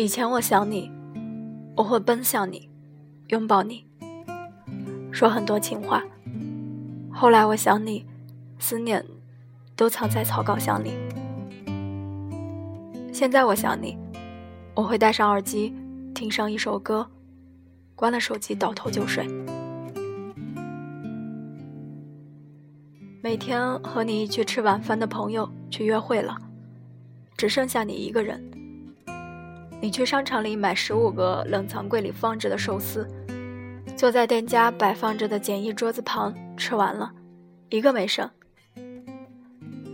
以前我想你，我会奔向你，拥抱你，说很多情话。后来我想你，思念都藏在草稿箱里。现在我想你，我会戴上耳机，听上一首歌，关了手机，倒头就睡。每天和你一起吃晚饭的朋友去约会了，只剩下你一个人。你去商场里买十五个冷藏柜里放着的寿司，坐在店家摆放着的简易桌子旁吃完了，一个没剩。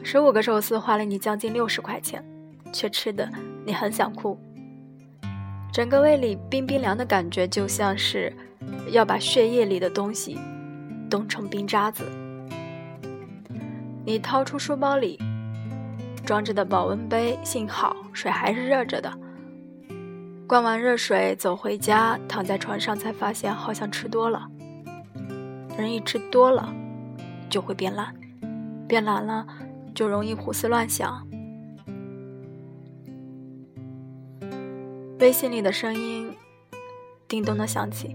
十五个寿司花了你将近六十块钱，却吃的你很想哭。整个胃里冰冰凉的感觉，就像是要把血液里的东西冻成冰渣子。你掏出书包里装着的保温杯，幸好水还是热着的。灌完热水走回家，躺在床上才发现好像吃多了。人一吃多了就会变懒，变懒了就容易胡思乱想。微信里的声音叮咚的响起，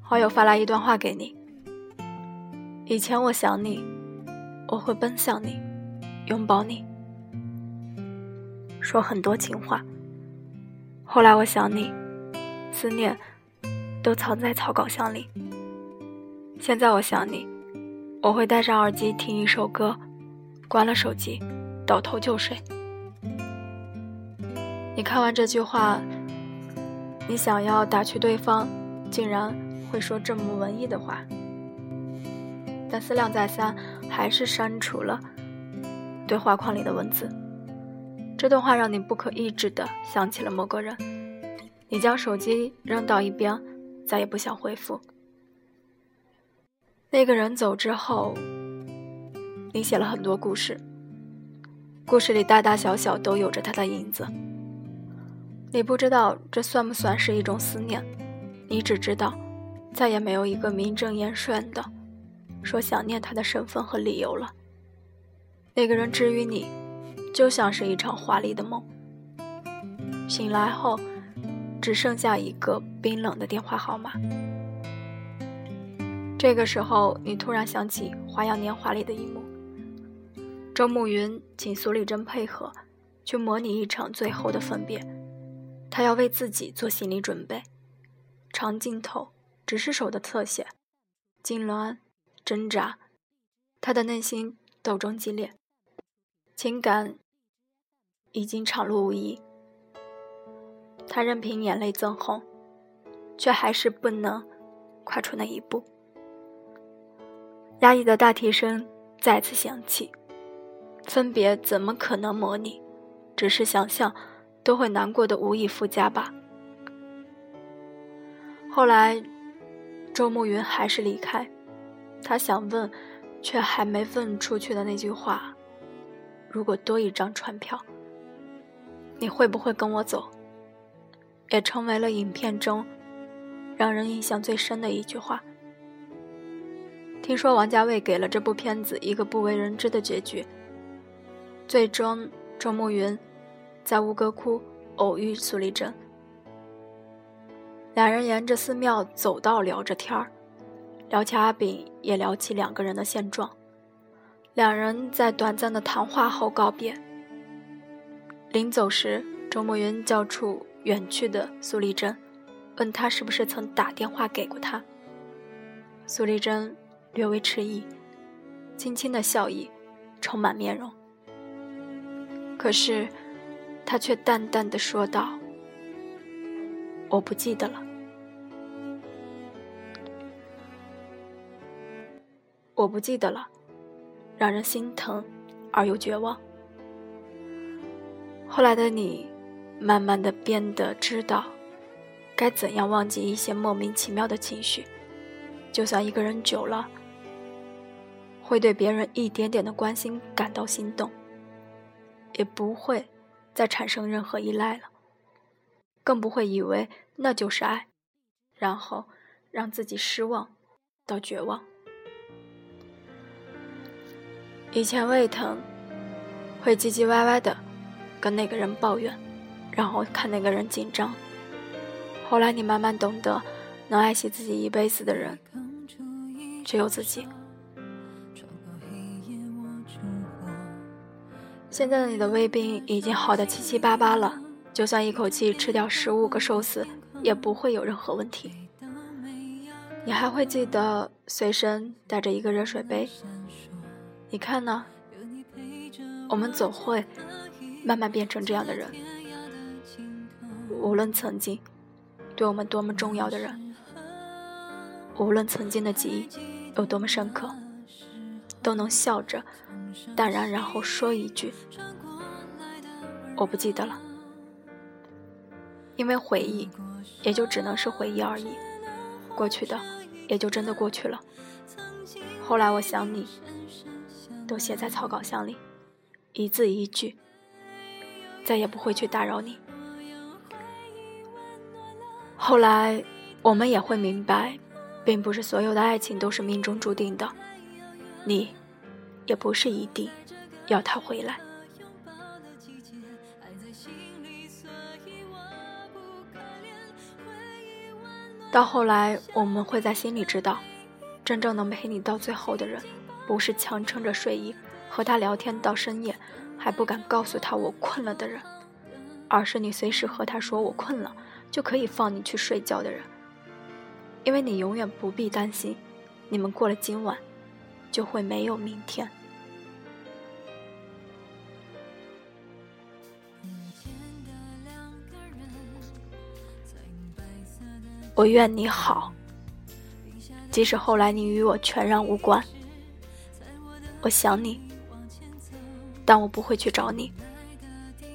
好友发来一段话给你。以前我想你。我会奔向你，拥抱你，说很多情话。后来我想你，思念都藏在草稿箱里。现在我想你，我会戴上耳机听一首歌，关了手机，倒头就睡。你看完这句话，你想要打趣对方，竟然会说这么文艺的话。但思量再三，还是删除了对话框里的文字。这段话让你不可抑制地想起了某个人，你将手机扔到一边，再也不想回复。那个人走之后，你写了很多故事，故事里大大小小都有着他的影子。你不知道这算不算是一种思念，你只知道再也没有一个名正言顺的。说想念他的身份和理由了。那个人至于你，就像是一场华丽的梦。醒来后，只剩下一个冰冷的电话号码。这个时候，你突然想起《花样年华》里的一幕：周慕云请苏丽珍配合，去模拟一场最后的分别。他要为自己做心理准备。长镜头，只是手的侧写，痉挛。挣扎，他的内心斗争激烈，情感已经敞露无遗。他任凭眼泪增红，却还是不能跨出那一步。压抑的大提声再次响起，分别怎么可能模拟？只是想象，都会难过的无以复加吧。后来，周慕云还是离开。他想问，却还没问出去的那句话：“如果多一张船票，你会不会跟我走？”也成为了影片中让人印象最深的一句话。听说王家卫给了这部片子一个不为人知的结局。最终，周慕云在吴哥窟偶遇苏丽珍，两人沿着寺庙走道聊着天儿。聊起阿炳，也聊起两个人的现状。两人在短暂的谈话后告别。临走时，周慕云叫出远去的苏丽珍，问他是不是曾打电话给过他。苏丽珍略微迟疑，轻轻的笑意充满面容。可是，他却淡淡的说道：“我不记得了。”我不记得了，让人心疼而又绝望。后来的你，慢慢的变得知道，该怎样忘记一些莫名其妙的情绪。就算一个人久了，会对别人一点点的关心感到心动，也不会再产生任何依赖了，更不会以为那就是爱，然后让自己失望到绝望。以前胃疼，会唧唧歪歪的跟那个人抱怨，然后看那个人紧张。后来你慢慢懂得，能爱惜自己一辈子的人，只有自己。现在的你的胃病已经好的七七八八了，就算一口气吃掉十五个寿司，也不会有任何问题。你还会记得随身带着一个热水杯？你看呢？我们总会慢慢变成这样的人。无论曾经对我们多么重要的人，无论曾经的记忆有多么深刻，都能笑着淡然，然后说一句：“我不记得了。”因为回忆，也就只能是回忆而已。过去的也就真的过去了。后来我想你，都写在草稿箱里，一字一句，再也不会去打扰你。后来我们也会明白，并不是所有的爱情都是命中注定的，你也不是一定要他回来。到后来，我们会在心里知道，真正能陪你到最后的人，不是强撑着睡意和他聊天到深夜，还不敢告诉他我困了的人，而是你随时和他说我困了，就可以放你去睡觉的人。因为你永远不必担心，你们过了今晚，就会没有明天。我愿你好，即使后来你与我全然无关。我想你，但我不会去找你，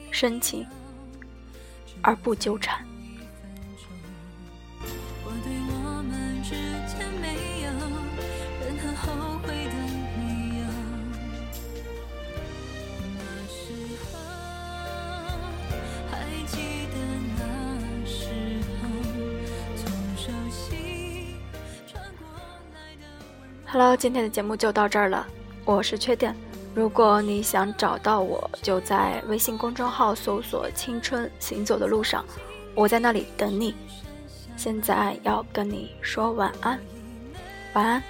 深情而不纠缠。Hello，今天的节目就到这儿了。我是缺点，如果你想找到我，就在微信公众号搜索“青春行走的路上”，我在那里等你。现在要跟你说晚安，晚安。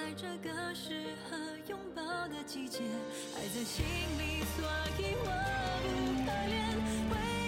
在这个适合拥抱的季节，爱在心里，所以我不可怜。